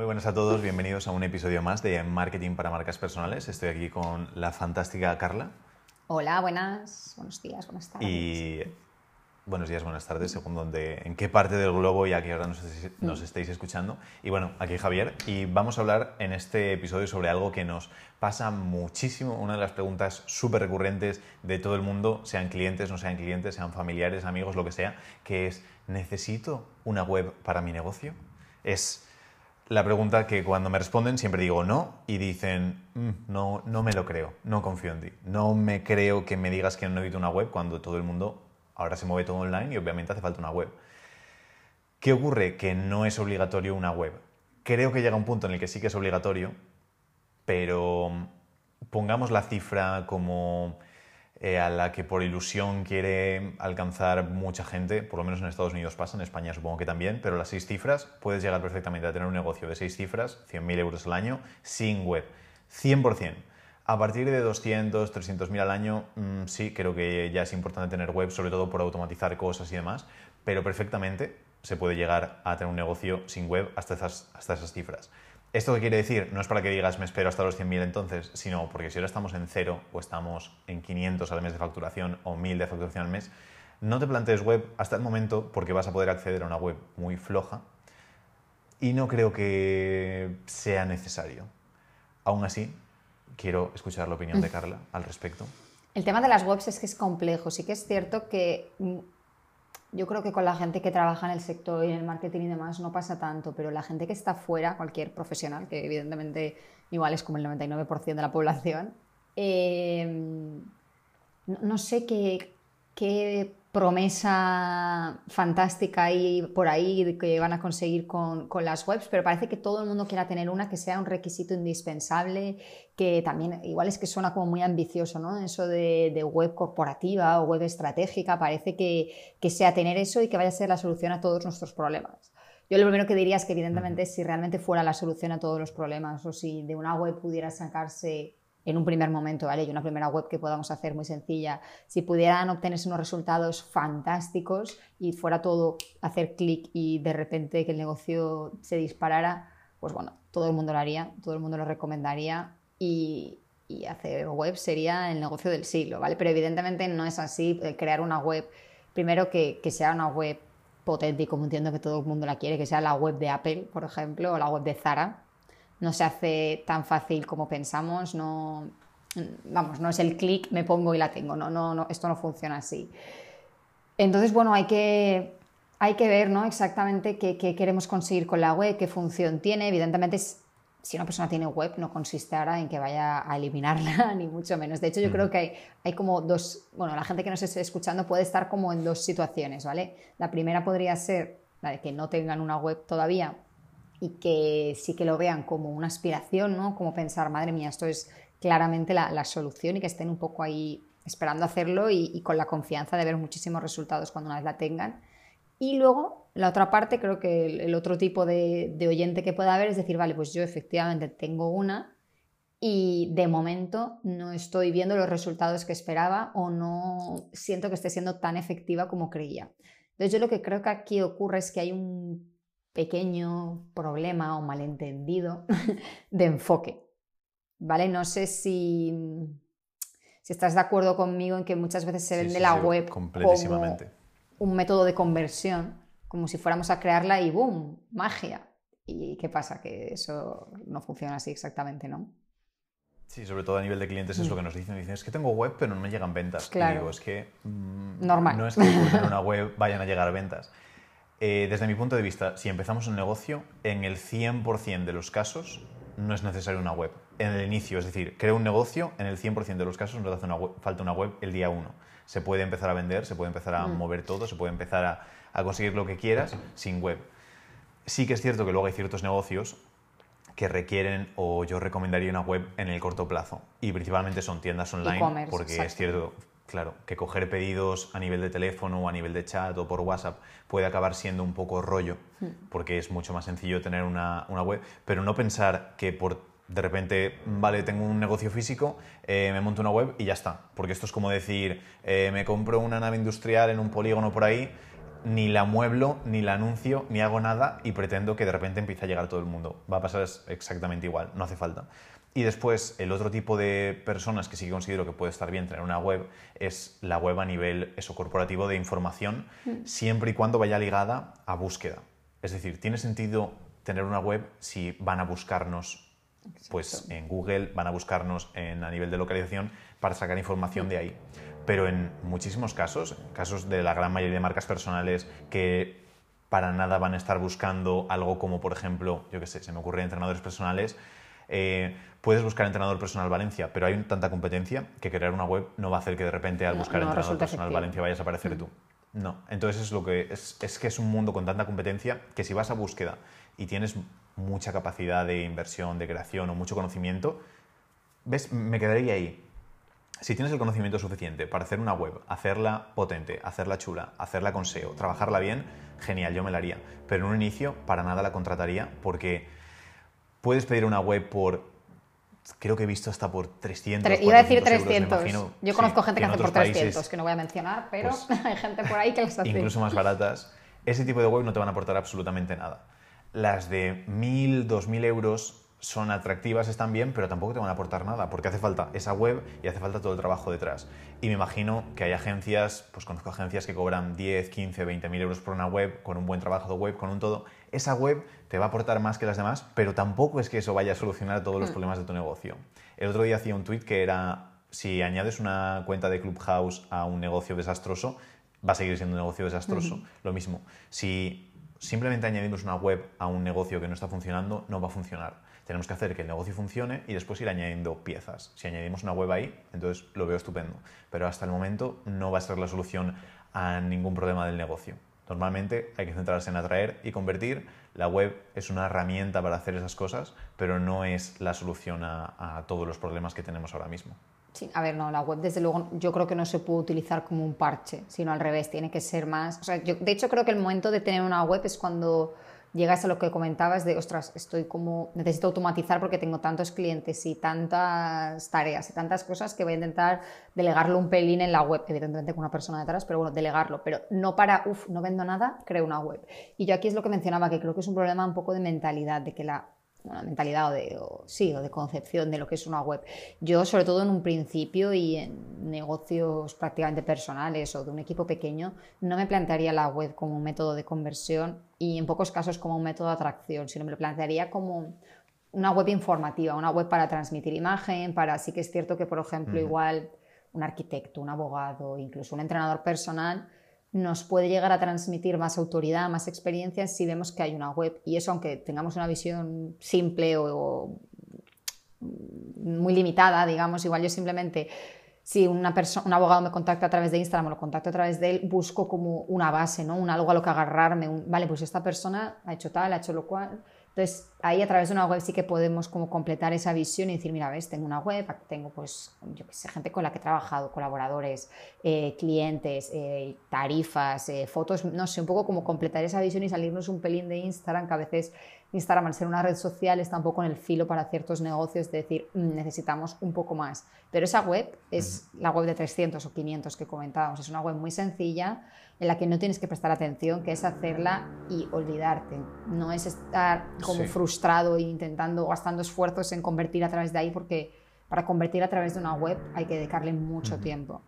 Muy buenas a todos, bienvenidos a un episodio más de Marketing para Marcas Personales. Estoy aquí con la fantástica Carla. Hola, buenas, buenos días, buenas tardes. Y buenos días, buenas tardes, según donde, en qué parte del globo y a qué hora nos, nos, estéis escuchando. Y bueno, aquí Javier, y vamos a hablar en este episodio sobre algo que nos pasa muchísimo, una de las preguntas súper recurrentes de todo el mundo, sean clientes, no sean clientes, sean familiares, amigos, lo que sea, que es, ¿necesito una web para mi negocio? Es la pregunta que cuando me responden siempre digo no y dicen, mm, no, no me lo creo, no confío en ti, no me creo que me digas que no necesito una web cuando todo el mundo ahora se mueve todo online y obviamente hace falta una web. ¿Qué ocurre? Que no es obligatorio una web. Creo que llega un punto en el que sí que es obligatorio, pero pongamos la cifra como eh, a la que por ilusión quiere alcanzar mucha gente, por lo menos en Estados Unidos pasa, en España supongo que también, pero las seis cifras, puedes llegar perfectamente a tener un negocio de seis cifras, 100.000 euros al año, sin web. 100%. A partir de 200, 300.000 al año, mm, sí, creo que ya es importante tener web, sobre todo por automatizar cosas y demás, pero perfectamente se puede llegar a tener un negocio sin web hasta hasta esas cifras. ¿Esto qué quiere decir? No es para que digas me espero hasta los 100.000 entonces, sino porque si ahora estamos en cero o estamos en 500 al mes de facturación o 1.000 de facturación al mes, no te plantees web hasta el momento porque vas a poder acceder a una web muy floja y no creo que sea necesario. Aún así, quiero escuchar la opinión de mm. Carla al respecto. El tema de las webs es que es complejo. Sí que es cierto que mm, yo creo que con la gente que trabaja en el sector y en el marketing y demás no pasa tanto, pero la gente que está fuera, cualquier profesional, que evidentemente igual es como el 99% de la población, eh, no, sé qué, qué promesa fantástica ahí por ahí que van a conseguir con, con, las webs, pero parece que todo el mundo quiera tener una que sea un requisito indispensable, que también igual es que suena como muy ambicioso, ¿no? Eso de, de web corporativa o web estratégica, parece que, que, sea tener eso y que vaya a ser la solución a todos nuestros problemas. Yo lo primero que diría es que evidentemente si realmente fuera la solución a todos los problemas o si de una web pudiera sacarse en un primer momento, ¿vale? Y una primera web que podamos hacer muy sencilla, si pudieran obtenerse unos resultados fantásticos y fuera todo hacer clic y de repente que el negocio se disparara, pues bueno, todo el mundo lo haría, todo el mundo lo recomendaría y, hacer web sería el negocio del siglo, ¿vale? Pero evidentemente no es así, eh, crear una web, primero que, que sea una web potente y como entiendo que todo el mundo la quiere, que sea la web de Apple, por ejemplo, o la web de Zara, no se hace tan fácil como pensamos, no, vamos, no es el clic, me pongo y la tengo, no, no, no, esto no funciona así. Entonces, bueno, hay que, hay que ver ¿no? exactamente qué, queremos conseguir con la web, qué función tiene. Evidentemente, si una persona tiene web, no consiste ahora en que vaya a eliminarla, ni mucho menos. De hecho, yo creo que hay, hay, como dos, bueno, la gente que nos esté escuchando puede estar como en dos situaciones, ¿vale? La primera podría ser la de que no tengan una web todavía y que sí que lo vean como una aspiración, ¿no? Como pensar, madre mía, esto es claramente la, solución y que estén un poco ahí esperando hacerlo y, con la confianza de ver muchísimos resultados cuando una vez la tengan. Y luego, la otra parte, creo que el, otro tipo de, de, oyente que pueda haber es decir, vale, pues yo efectivamente tengo una y de momento no estoy viendo los resultados que esperaba o no siento que esté siendo tan efectiva como creía. Entonces yo lo que creo que aquí ocurre es que hay un pequeño problema o malentendido de enfoque. ¿Vale? No sé si, si estás de acuerdo conmigo en que muchas veces se vende la web como un método de conversión, como si fuéramos a crearla y ¡boom! ¡Magia! ¿Y qué pasa? Que eso no funciona así exactamente, ¿no? Sí, sobre todo a nivel de clientes es lo que nos dicen. Dicen, es que tengo web, pero no me llegan ventas. Claro. digo, es que mm, Normal. no es que tener una web vayan a llegar ventas. Eh, desde mi punto de vista, si empezamos un negocio, en el 100% de los casos no es necesaria una web. En el inicio, es decir, creo un negocio, en el 100% de los casos no hace una falta una web el día 1. Se puede empezar a vender, se puede empezar a mm. mover todo, se puede empezar a, a conseguir lo que quieras sin web. Sí que es cierto que luego hay ciertos negocios que requieren o yo recomendaría una web en el corto plazo y principalmente son tiendas online porque es cierto Claro, que coger pedidos a nivel de teléfono o a nivel de chat o por WhatsApp puede acabar siendo un poco rollo, hmm. porque es mucho más sencillo tener una, web, pero no pensar que por de repente, vale, tengo un negocio físico, eh, me monto una web y ya está. Porque esto es como decir, eh, me compro una nave industrial en un polígono por ahí ni la mueblo, ni la anuncio, ni hago nada y pretendo que de repente empiece a llegar todo el mundo. Va a pasar exactamente igual, no hace falta. Y después, el otro tipo de personas que sí que considero que puede estar bien tener una web es la web a nivel eso, corporativo de información, mm. siempre y cuando vaya ligada a búsqueda. Es decir, tiene sentido tener una web si van a buscarnos pues en Google, van a buscarnos en, a nivel de localización para sacar información de ahí. Pero en muchísimos casos, casos de la gran mayoría de marcas personales que para nada van a estar buscando algo como, por ejemplo, yo qué sé, se me ocurre entrenadores personales, eh, puedes buscar entrenador personal Valencia, pero hay tanta competencia que crear una web no va a hacer que de repente al buscar entrenador personal Valencia vayas a aparecer mm. tú. No, entonces es lo que es, es que es un mundo con tanta competencia que si vas a búsqueda y tienes mucha capacidad de inversión, de creación o mucho conocimiento, ves, me quedaría ahí. Si tienes el conocimiento suficiente para hacer una web, hacerla potente, hacerla chula, hacerla con SEO, trabajarla bien, genial, yo me la haría. Pero en un inicio para nada la contrataría porque puedes pedir una web por creo que he visto hasta por 300. Iba a decir 300. Yo conozco gente que, hace por 300, que no voy a mencionar, pero pues hay gente por ahí que las hace. Incluso más baratas. Ese tipo de web no te van a aportar absolutamente nada. Las de 1.000, 2.000 euros son atractivas, están bien, pero tampoco te van a aportar nada, porque hace falta esa web y hace falta todo el trabajo detrás. Y me imagino que hay agencias, pues conozco agencias que cobran 10, 15, 20 mil euros por una web, con un buen trabajo de web, con un todo. Esa web te va a aportar más que las demás, pero tampoco es que eso vaya a solucionar todos los mm. problemas de tu negocio. El otro día hacía un tweet que era, si añades una cuenta de Clubhouse a un negocio desastroso, va a seguir siendo un negocio desastroso. Lo mismo, si simplemente añadimos una web a un negocio que no está funcionando, no va a funcionar tenemos que hacer que el negocio funcione y después ir añadiendo piezas. Si añadimos una web ahí, entonces lo veo estupendo. Pero hasta el momento no va a ser la solución a ningún problema del negocio. Normalmente hay que centrarse en atraer y convertir. La web es una herramienta para hacer esas cosas, pero no es la solución a, todos los problemas que tenemos ahora mismo. Sí, a ver, no, la web desde luego yo creo que no se puede utilizar como un parche, sino al revés, tiene que ser más... O sea, yo, de hecho creo que el momento de tener una web es cuando llegas a lo que comentabas de, ostras, estoy como, necesito automatizar porque tengo tantos clientes y tantas tareas y tantas cosas que voy a intentar delegarlo un pelín en la web, evidentemente con una persona detrás, pero bueno, delegarlo, pero no para, uff, no vendo nada, creo una web. Y yo aquí es lo que mencionaba, que creo que es un problema un poco de mentalidad, de que la una mentalidad o de, sí, o de concepción de lo que es una web. Yo, sobre todo en un principio y en negocios prácticamente personales o de un equipo pequeño, no me plantearía la web como un método de conversión y en pocos casos como un método de atracción, sino me lo plantearía como una web informativa, una web para transmitir imagen, para sí que es cierto que, por ejemplo, igual un arquitecto, un abogado, incluso un entrenador personal, nos puede llegar a transmitir más autoridad, más experiencia si vemos que hay una web. Y eso, aunque tengamos una visión simple o, muy limitada, digamos, igual yo simplemente, si una un abogado me contacta a través de Instagram o lo contacto a través de él, busco como una base, ¿no? Un algo a lo que agarrarme. vale, pues esta persona ha hecho tal, ha hecho lo cual entonces, ahí a través de una web sí que podemos como completar esa visión y decir, mira, ves, tengo una web, tengo pues, yo qué sé, gente con la que he trabajado, colaboradores, eh, clientes, eh, tarifas, eh, fotos, no sé, un poco como completar esa visión y salirnos un pelín de Instagram, que a veces Instagram, al ser una red social, está un poco en el filo para ciertos negocios de decir, mm, necesitamos un poco más. Pero esa web es la web de 300 o 500 que comentábamos, es una web muy sencilla en la que no tienes que prestar atención, que es hacerla y olvidarte. No es estar como frustrado e intentando, gastando esfuerzos en convertir a través de ahí, porque para convertir a través de una web hay que dedicarle mucho tiempo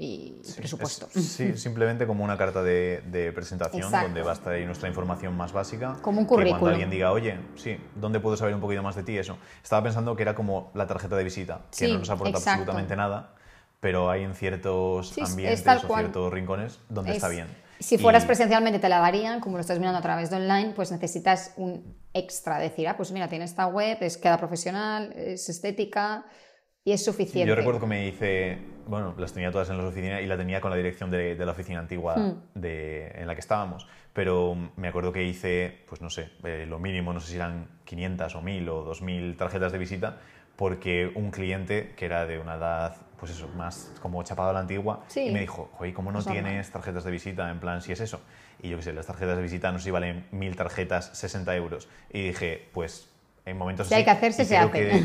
y presupuesto. sí, simplemente como una carta de, presentación donde va a estar ahí nuestra información más básica. Como un currículum. Que cuando alguien diga, oye, sí, ¿dónde puedo saber un poquito más de ti? Eso. Estaba pensando que era como la tarjeta de visita, que no nos aporta absolutamente nada pero hay en ciertos ambientes o ciertos rincones donde está bien. Si fueras presencialmente te la darían, como lo estás mirando a través de online, pues necesitas un extra, decir, ah, pues mira, tiene esta web, es queda profesional, es estética y es suficiente. Yo recuerdo que me hice, bueno, las tenía todas en la oficina y la tenía con la dirección de, la oficina antigua hmm. de, en la que estábamos, pero me acuerdo que hice, pues no sé, eh, lo mínimo, no sé si eran 500 o 1000 o 2000 tarjetas de visita, porque un cliente que era de una edad pues eso, más como chapado a la antigua, y me dijo, oye, ¿cómo no tienes tarjetas de visita? En plan, si es eso. Y yo qué sé, las tarjetas de visita no sé si valen mil tarjetas, 60 euros. Y dije, pues en momentos si hay que hacerse, se hace.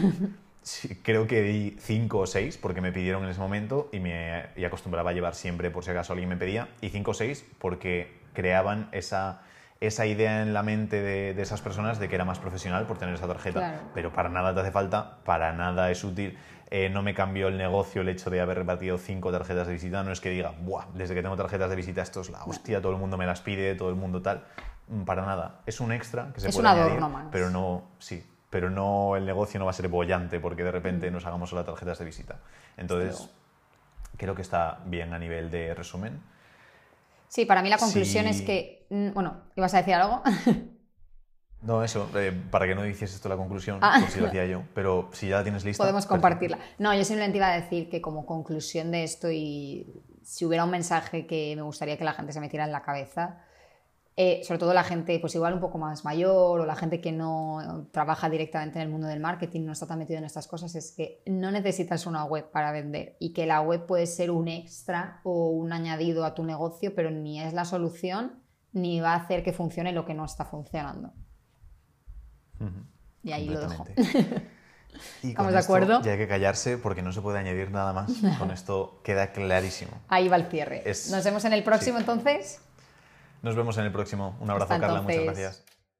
creo que di cinco o seis porque me pidieron en ese momento y me y acostumbraba a llevar siempre por si acaso alguien me pedía. Y cinco o seis porque creaban esa, esa idea en la mente de, de esas personas de que era más profesional por tener esa tarjeta. Claro. Pero para nada te hace falta, para nada es útil. Eh, no me cambió el negocio el hecho de haber repartido cinco tarjetas de visita. No es que diga, Buah, desde que tengo tarjetas de visita esto es la hostia, todo el mundo me las pide, todo el mundo tal. Mm, Para nada. Es un extra que se Es puede un añadir, más. pero no, sí, pero no el negocio no va a ser bollante porque de repente nos hagamos solo tarjetas de visita. Entonces, creo que está bien a nivel de resumen. Sí, para mí la conclusión Sí. es que, mm, bueno, ¿ibas a decir algo? No, eso, eh, para que no hicieses esto la conclusión, Ah. por si lo hacía yo, pero si ya la tienes lista. Podemos perfecto. compartirla. No, yo simplemente iba a decir que como conclusión de esto y si hubiera un mensaje que me gustaría que la gente se metiera en la cabeza, eh, sobre todo la gente pues igual un poco más mayor o la gente que no trabaja directamente en el mundo del marketing, no está tan metido en estas cosas, es que no necesitas una web para vender y que la web puede ser un extra o un añadido a tu negocio, pero ni es la solución ni va a hacer que funcione lo que no está funcionando. Y ahí lo dejo. Y ¿Estamos de acuerdo? Ya hay que callarse porque no se puede añadir nada más. Con esto queda clarísimo. Ahí va el cierre. Es- Nos vemos en el próximo sí. entonces. Nos vemos en el próximo. Un abrazo, Hasta Carla. Muchas gracias.